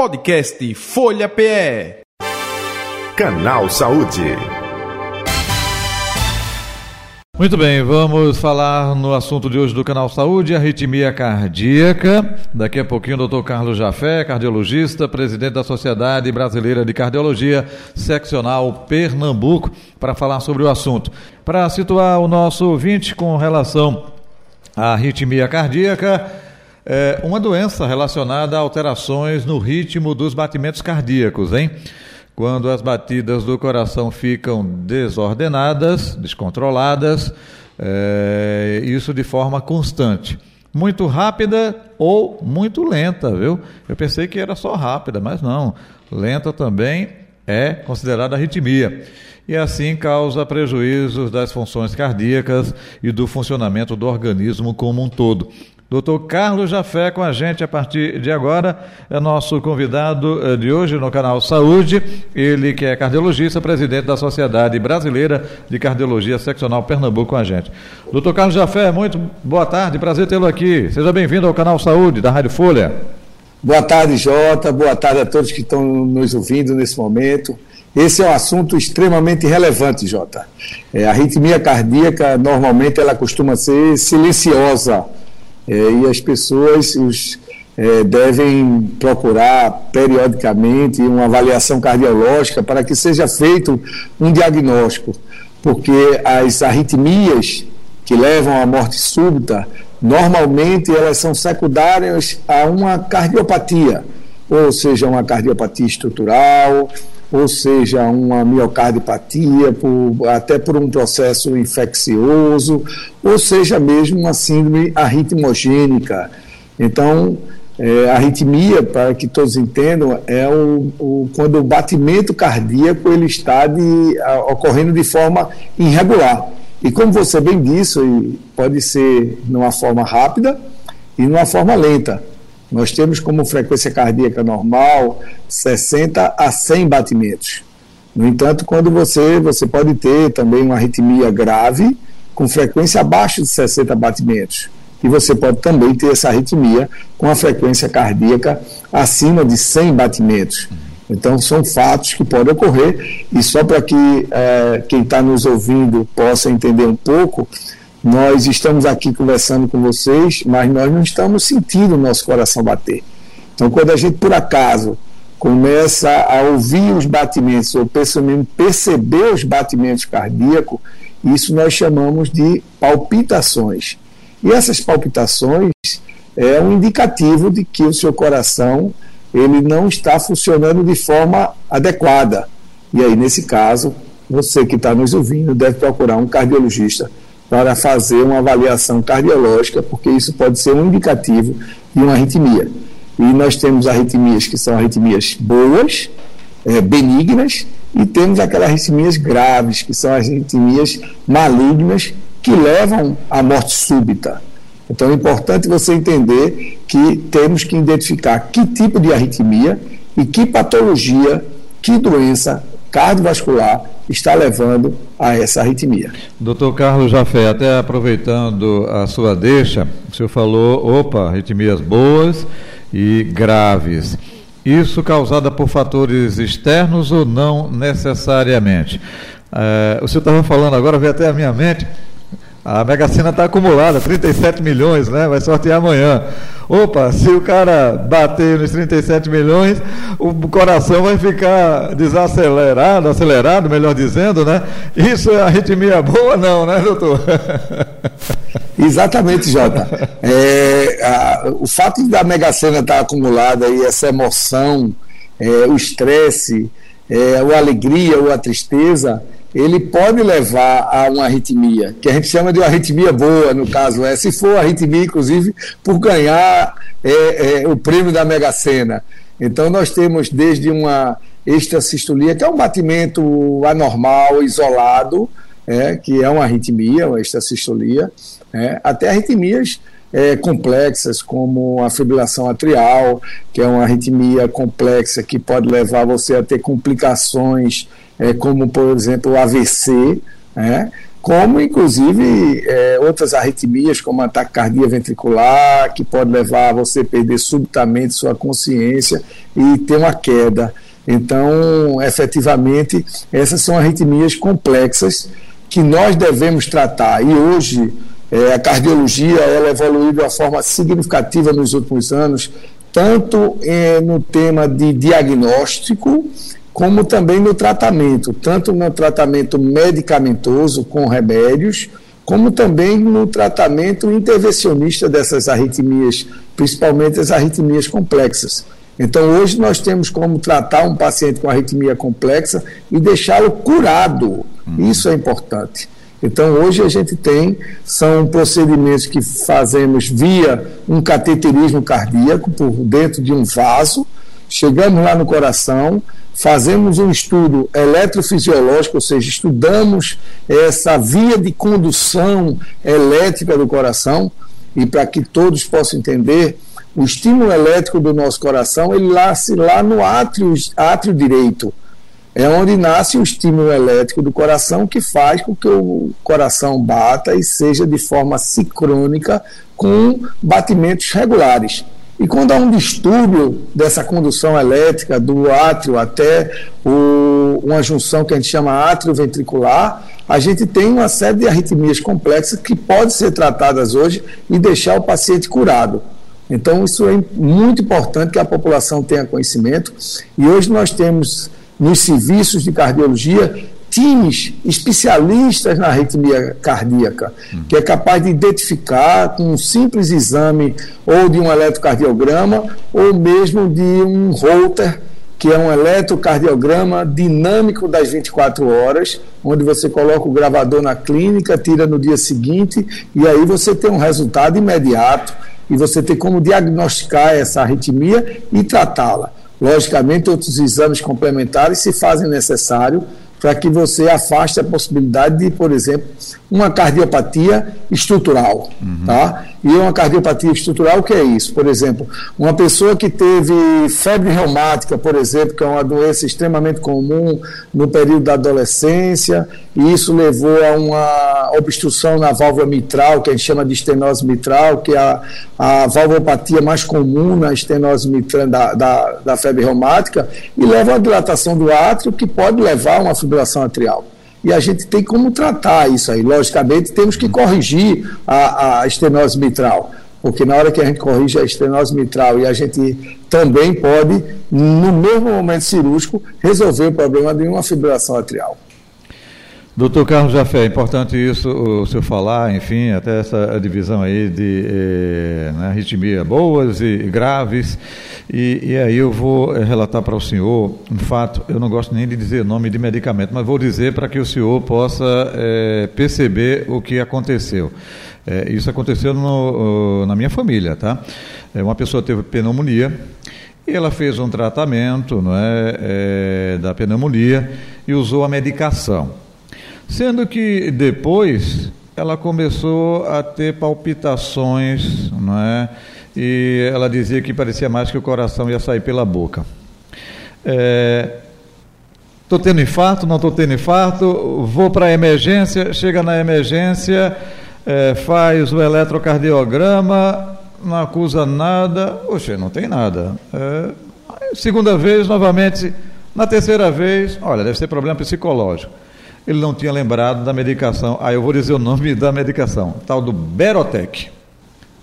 Podcast Folha PE. Canal Saúde. Muito bem, vamos falar no assunto de hoje do Canal Saúde, arritmia cardíaca. Daqui a pouquinho o doutor Carlos Jafé, cardiologista, presidente da Sociedade Brasileira de Cardiologia, seccional Pernambuco, para falar sobre o assunto. Para situar o nosso ouvinte com relação à arritmia cardíaca, é uma doença relacionada a alterações no ritmo dos batimentos cardíacos, hein? quando as batidas do coração ficam desordenadas, descontroladas, é, isso de forma constante. Muito rápida ou muito lenta, viu? Eu pensei que era só rápida, mas não. Lenta também é considerada arritmia. E assim causa prejuízos das funções cardíacas e do funcionamento do organismo como um todo. Doutor Carlos Jafé com a gente a partir de agora, é nosso convidado eh, de hoje no canal Saúde. Ele que é cardiologista, presidente da Sociedade Brasileira de Cardiologia Seccional Pernambuco com a gente. Doutor Carlos Jafé, muito boa tarde, prazer tê-lo aqui. Seja bem-vindo ao canal Saúde da Rádio Folha. Boa tarde, Jota. Boa tarde a todos que estão nos ouvindo nesse momento. Esse é um assunto extremamente relevante, Jota. É, a arritmia cardíaca, normalmente, ela costuma ser silenciosa e as pessoas os, é, devem procurar periodicamente uma avaliação cardiológica para que seja feito um diagnóstico, porque as arritmias que levam à morte súbita, normalmente elas são secundárias a uma cardiopatia, ou seja, uma cardiopatia estrutural, ou seja, uma miocardiopatia, por, até por um processo infeccioso, ou seja mesmo uma síndrome arritmogênica. Então, é, arritmia, para que todos entendam, é o, o, quando o batimento cardíaco ele está de, a, ocorrendo de forma irregular. E como você bem disse, pode ser numa forma rápida e numa forma lenta. Nós temos como frequência cardíaca normal 60 a 100 batimentos. No entanto, quando você, você pode ter também uma arritmia grave com frequência abaixo de 60 batimentos. E você pode também ter essa arritmia com a frequência cardíaca acima de 100 batimentos. Então, são fatos que podem ocorrer, e só para que é, quem está nos ouvindo possa entender um pouco, nós estamos aqui conversando com vocês, mas nós não estamos sentindo o nosso coração bater. Então, quando a gente, por acaso, começa a ouvir os batimentos, ou perceber os batimentos cardíacos, isso nós chamamos de palpitações. E essas palpitações é um indicativo de que o seu coração ele não está funcionando de forma adequada. E aí, nesse caso, você que está nos ouvindo deve procurar um cardiologista para fazer uma avaliação cardiológica, porque isso pode ser um indicativo de uma arritmia. E nós temos arritmias que são arritmias boas, é, benignas, e temos aquelas arritmias graves, que são as arritmias malignas, que levam à morte súbita. Então é importante você entender que temos que identificar que tipo de arritmia e que patologia, que doença cardiovascular está levando a essa arritmia. Doutor Carlos Jafé, até aproveitando a sua deixa, o senhor falou, opa, arritmias boas e graves. Isso causada por fatores externos ou não necessariamente? É, o senhor estava falando agora, veio até a minha mente, a Mega Sena está acumulada, 37 milhões, né? Vai sortear amanhã. Opa, se o cara bater nos 37 milhões, o coração vai ficar desacelerado, acelerado, melhor dizendo, né? Isso é arritmia boa, não, né, doutor? Exatamente, Jota. É, a, o fato da Mega Sena estar tá acumulada e essa emoção, é, o estresse, é, a alegria ou a tristeza, ele pode levar a uma arritmia, que a gente chama de uma arritmia boa, no caso é, se for arritmia, inclusive, por ganhar é, é, o prêmio da Mega Sena. Então, nós temos desde uma extracistolia, que é um batimento anormal, isolado, é, que é uma arritmia, uma extracistolia, é, até arritmias é, complexas, como a fibrilação atrial, que é uma arritmia complexa que pode levar você a ter complicações, é, como por exemplo o AVC, né? como inclusive é, outras arritmias, como ataque cardíaco ventricular, que pode levar a você perder subitamente sua consciência e ter uma queda. Então, efetivamente, essas são arritmias complexas que nós devemos tratar. E hoje, é, a cardiologia ela evoluiu de uma forma significativa nos últimos anos, tanto é, no tema de diagnóstico, como também no tratamento, tanto no tratamento medicamentoso com remédios, como também no tratamento intervencionista dessas arritmias, principalmente as arritmias complexas. Então, hoje nós temos como tratar um paciente com arritmia complexa e deixá-lo curado. Uhum. Isso é importante. Então, hoje a gente tem, são procedimentos que fazemos via um cateterismo cardíaco, por dentro de um vaso, chegamos lá no coração, fazemos um estudo eletrofisiológico, ou seja, estudamos essa via de condução elétrica do coração, e para que todos possam entender, o estímulo elétrico do nosso coração, ele nasce lá no átrio, átrio direito. É onde nasce o estímulo elétrico do coração que faz com que o coração bata e seja de forma sincrônica com batimentos regulares. E quando há um distúrbio dessa condução elétrica do átrio até o, uma junção que a gente chama átrio ventricular, a gente tem uma série de arritmias complexas que podem ser tratadas hoje e deixar o paciente curado. Então, isso é muito importante que a população tenha conhecimento. E hoje nós temos nos serviços de cardiologia times especialistas na arritmia cardíaca, que é capaz de identificar com um simples exame ou de um eletrocardiograma ou mesmo de um Holter, que é um eletrocardiograma dinâmico das 24 horas, onde você coloca o gravador na clínica, tira no dia seguinte e aí você tem um resultado imediato e você tem como diagnosticar essa arritmia e tratá-la. Logicamente, outros exames complementares se fazem necessário para que você afaste a possibilidade de, por exemplo, uma cardiopatia estrutural, uhum. tá? E uma cardiopatia estrutural, o que é isso? Por exemplo, uma pessoa que teve febre reumática, por exemplo, que é uma doença extremamente comum no período da adolescência, e isso levou a uma obstrução na válvula mitral, que a gente chama de estenose mitral, que é a, a valvopatia mais comum na estenose mitral da, da, da febre reumática, e leva a dilatação do átrio, que pode levar a uma fibrilação atrial e a gente tem como tratar isso aí. Logicamente, temos que corrigir a, a estenose mitral, porque na hora que a gente corrige a estenose mitral e a gente também pode, no mesmo momento cirúrgico, resolver o problema de uma fibrilação atrial. Doutor Carlos Jafé, é importante isso o senhor falar, enfim, até essa divisão aí de eh, né, arritmia boas e graves. E, e aí eu vou eh, relatar para o senhor um fato, eu não gosto nem de dizer nome de medicamento, mas vou dizer para que o senhor possa eh, perceber o que aconteceu. Eh, isso aconteceu no, na minha família, tá? uma pessoa teve pneumonia e ela fez um tratamento não é, da pneumonia e usou a medicação. Sendo que depois ela começou a ter palpitações, não é? E ela dizia que parecia mais que o coração ia sair pela boca. Estou é, tendo infarto, não estou tendo infarto, vou para a emergência, chega na emergência, é, faz o eletrocardiograma, não acusa nada, oxe, não tem nada. É, segunda vez, novamente, na terceira vez, olha, deve ser problema psicológico ele não tinha lembrado da medicação. Aí ah, eu vou dizer o nome da medicação, tal do Berotec.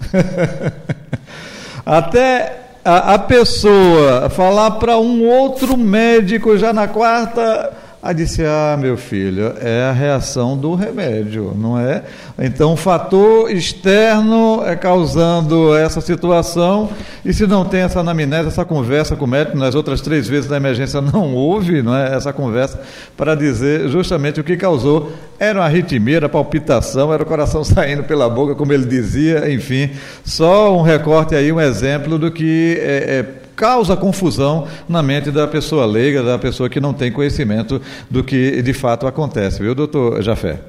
Até a, a pessoa falar para um outro médico já na quarta Aí disse: Ah, meu filho, é a reação do remédio, não é? Então, o fator externo é causando essa situação, e se não tem essa anamnese, essa conversa com o médico, nas outras três vezes da emergência não houve não é? essa conversa para dizer justamente o que causou. Era uma arritmia, era palpitação, era o coração saindo pela boca, como ele dizia, enfim. Só um recorte aí, um exemplo do que é, é causa confusão na mente da pessoa leiga, da pessoa que não tem conhecimento do que de fato acontece, viu, doutor Jafé?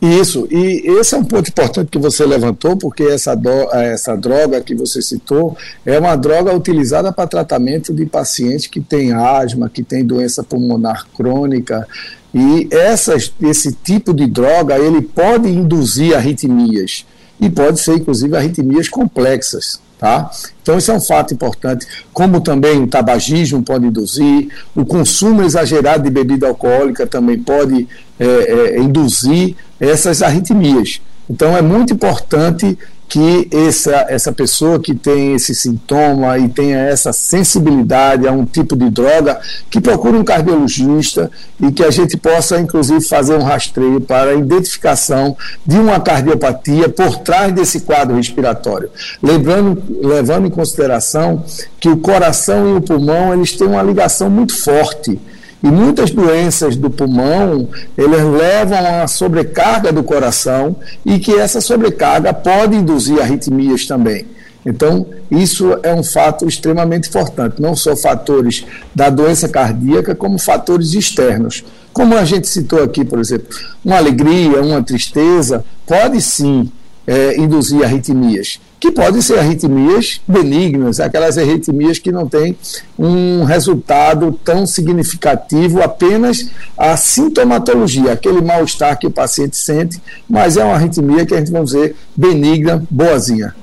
Isso, e esse é um ponto importante que você levantou, porque essa, do, essa droga que você citou é uma droga utilizada para tratamento de pacientes que têm asma, que têm doença pulmonar crônica, E essas, esse tipo de droga ele pode induzir arritmias e pode ser inclusive arritmias complexas. Tá? Então, isso é um fato importante. Como também o tabagismo pode induzir, o consumo exagerado de bebida alcoólica também pode é, é, induzir essas arritmias. Então, é muito importante que essa, essa pessoa que tem esse sintoma e tenha essa sensibilidade a um tipo de droga, que procure um cardiologista e que a gente possa, inclusive, fazer um rastreio para a identificação de uma cardiopatia por trás desse quadro respiratório. Lembrando, levando em consideração que o coração e o pulmão eles têm uma ligação muito forte. E muitas doenças do pulmão, elas levam a sobrecarga do coração e que essa sobrecarga pode induzir arritmias também. Então, isso é um fato extremamente importante, não só fatores da doença cardíaca, como fatores externos. Como a gente citou aqui, por exemplo, uma alegria, uma tristeza, pode sim é, induzir arritmias que podem ser arritmias benignas, aquelas arritmias que não têm um resultado tão significativo, apenas a sintomatologia, aquele mal-estar que o paciente sente, mas é uma arritmia que a gente vai dizer benigna, boazinha.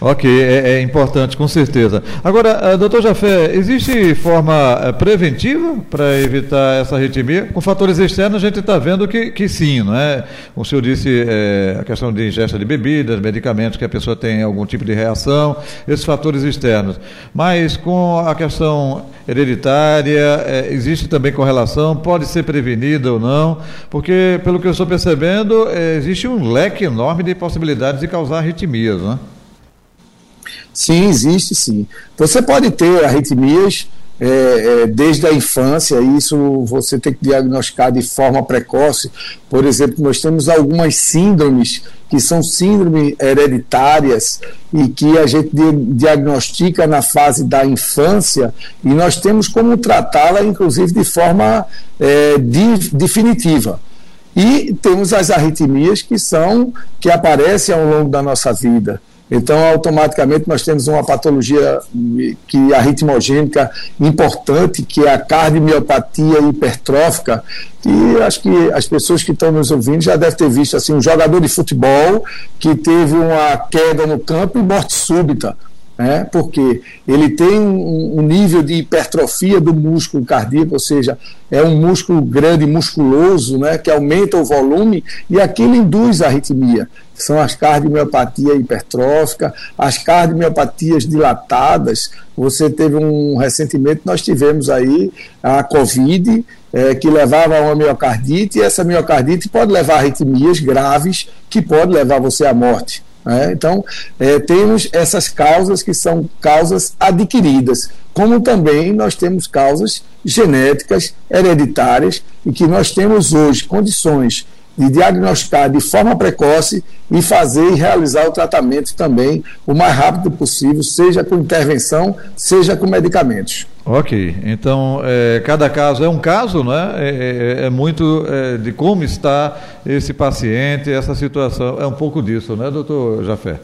Ok, é, é, importante, com certeza. Agora, uh, doutor Jafé, existe forma uh, preventiva para evitar essa arritmia? Com fatores externos, a gente está vendo que, que sim, não é? O senhor disse é, a questão de ingesta de bebidas, medicamentos, que a pessoa tem algum tipo de reação, esses fatores externos. Mas com a questão hereditária, é, existe também correlação, pode ser prevenida ou não? Porque, pelo que eu estou percebendo, existe um leque enorme de possibilidades de causar arritmias, não é? Sim, existe sim. Você pode ter arritmias é, é, desde a infância, isso você tem que diagnosticar de forma precoce. Por exemplo, nós temos algumas síndromes que são síndromes hereditárias e que a gente diagnostica na fase da infância e nós temos como tratá-la, inclusive, de forma é, de, definitiva. E temos as arritmias que são que aparecem ao longo da nossa vida. Então, automaticamente, nós temos uma patologia que arritmogênica importante, que é a cardiomiopatia hipertrófica, e acho que as pessoas que estão nos ouvindo já devem ter visto assim, um jogador de futebol que teve uma queda no campo e morte súbita né? porque ele tem um, um, nível de hipertrofia do músculo cardíaco, ou seja, é um músculo grande, musculoso, né? que aumenta o volume e aquilo induz a arritmia. São as cardiomiopatia hipertrófica, as cardiomiopatias dilatadas. Você teve um recentemente, nós tivemos aí a Covid, é, que levava a uma miocardite, e essa miocardite pode levar a arritmias graves, que pode levar você à morte. Né? Então, é, temos essas causas que são causas adquiridas, como também nós temos causas genéticas, hereditárias, e que nós temos hoje condições de diagnosticar de forma precoce e fazer e realizar o tratamento também o mais rápido possível, seja com intervenção, seja com medicamentos. Ok, então é, cada caso é um caso, né? É, é, é muito é, de como está esse paciente, essa situação, é um pouco disso, né, doutor Jafé?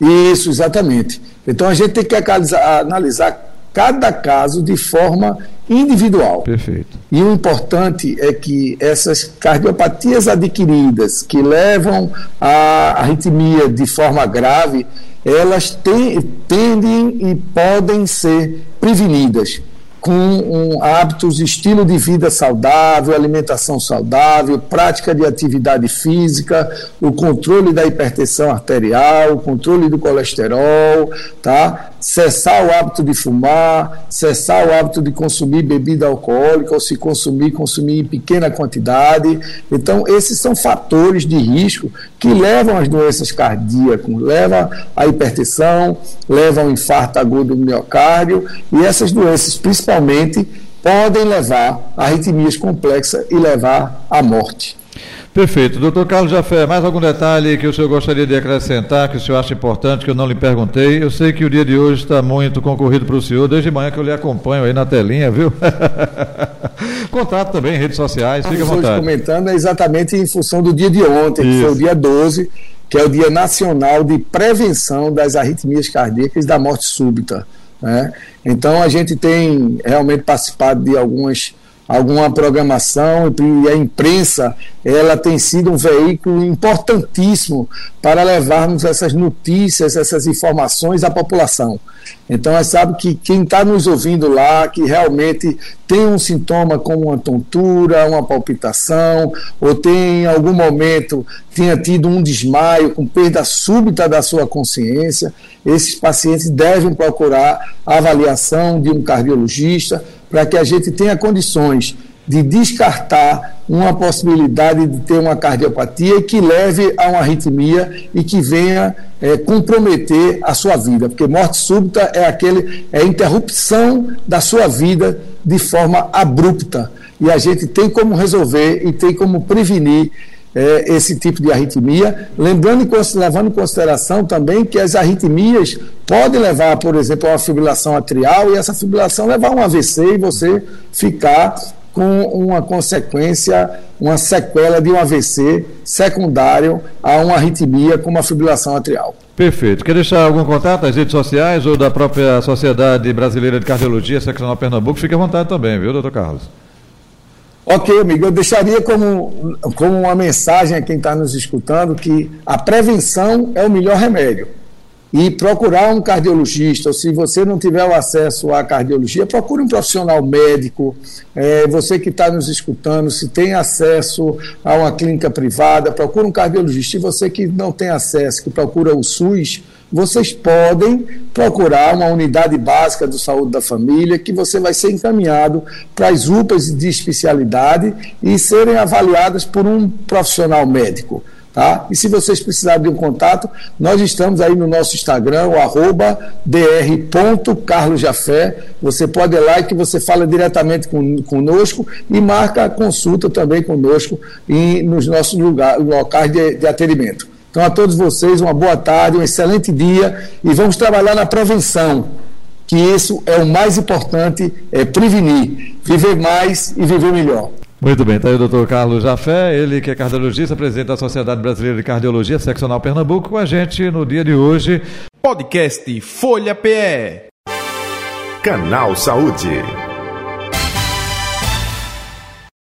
Isso, exatamente. Então a gente tem que analisar cada caso de forma individual. Perfeito. E o importante é que essas cardiopatias adquiridas que levam à arritmia de forma grave, elas tendem e podem ser prevenidas com um, hábitos, estilo de vida saudável, alimentação saudável, prática de atividade física, o controle da hipertensão arterial, o controle do colesterol, tá? Cessar o hábito de fumar, cessar o hábito de consumir bebida alcoólica ou se consumir, consumir em pequena quantidade. Então, esses são fatores de risco que levam às doenças cardíacas, levam à hipertensão, levam ao infarto agudo do miocárdio e essas doenças, principalmente, podem levar a arritmias complexas e levar à morte. Perfeito. Doutor Carlos Jafé, mais algum detalhe que o senhor gostaria de acrescentar, que o senhor acha importante, que eu não lhe perguntei? Eu sei que o dia de hoje está muito concorrido para o senhor, desde manhã que eu lhe acompanho aí na telinha, viu? Contato também em redes sociais, fique à vontade. comentando é exatamente em função do dia de ontem, Isso. que foi o dia 12, que é o Dia Nacional de Prevenção das Arritmias Cardíacas e da Morte Súbita. Né? Então, a gente tem realmente participado de algumas alguma programação e a imprensa ela tem sido um veículo importantíssimo para levarmos essas notícias, essas informações à população. Então, é sabe que quem está nos ouvindo lá, que realmente tem um sintoma como uma tontura, uma palpitação, ou tem em algum momento tenha tido um desmaio com perda súbita da sua consciência, esses pacientes devem procurar a avaliação de um cardiologista para que a gente tenha condições de descartar uma possibilidade de ter uma cardiopatia que leve a uma arritmia e que venha é, comprometer a sua vida, porque morte súbita é aquele é a interrupção da sua vida de forma abrupta. E a gente tem como resolver e tem como prevenir é, esse tipo de arritmia, lembrando e levando em consideração também que as arritmias podem levar, por exemplo, a uma fibrilação atrial e essa fibrilação levar a um AVC e você ficar com uma consequência, uma sequela de um AVC secundário a uma arritmia como a fibrilação atrial. Perfeito. Quer deixar algum contato nas redes sociais ou da própria Sociedade Brasileira de Cardiologia, Seccional Pernambuco? Fique à vontade também, viu, doutor Carlos? Ok, amigo, eu deixaria como, como uma mensagem a quem está nos escutando que a prevenção é o melhor remédio. E procurar um cardiologista, ou se você não tiver o acesso à cardiologia, procure um profissional médico. É, você que está nos escutando, se tem acesso a uma clínica privada, procure um cardiologista. E você que não tem acesso, que procura o SUS, vocês podem procurar uma unidade básica de saúde da família, que você vai ser encaminhado para as UPAs de especialidade e serem avaliadas por um profissional médico. Tá? E se vocês precisarem de um contato, nós estamos aí no nosso Instagram, o arroba dr.carlosjafé. Você pode ir lá que você fala diretamente com, conosco e marca a consulta também conosco e nos nossos lugar, locais de, de atendimento. Então, a todos vocês, uma boa tarde, um excelente dia e vamos trabalhar na prevenção, que isso é o mais importante, é prevenir, viver mais e viver melhor. Muito bem, está aí o doutor Carlos Jafé, ele que é cardiologista, presidente da Sociedade Brasileira de Cardiologia, seccional Pernambuco, com a gente no dia de hoje. Podcast Folha PE. Canal Saúde.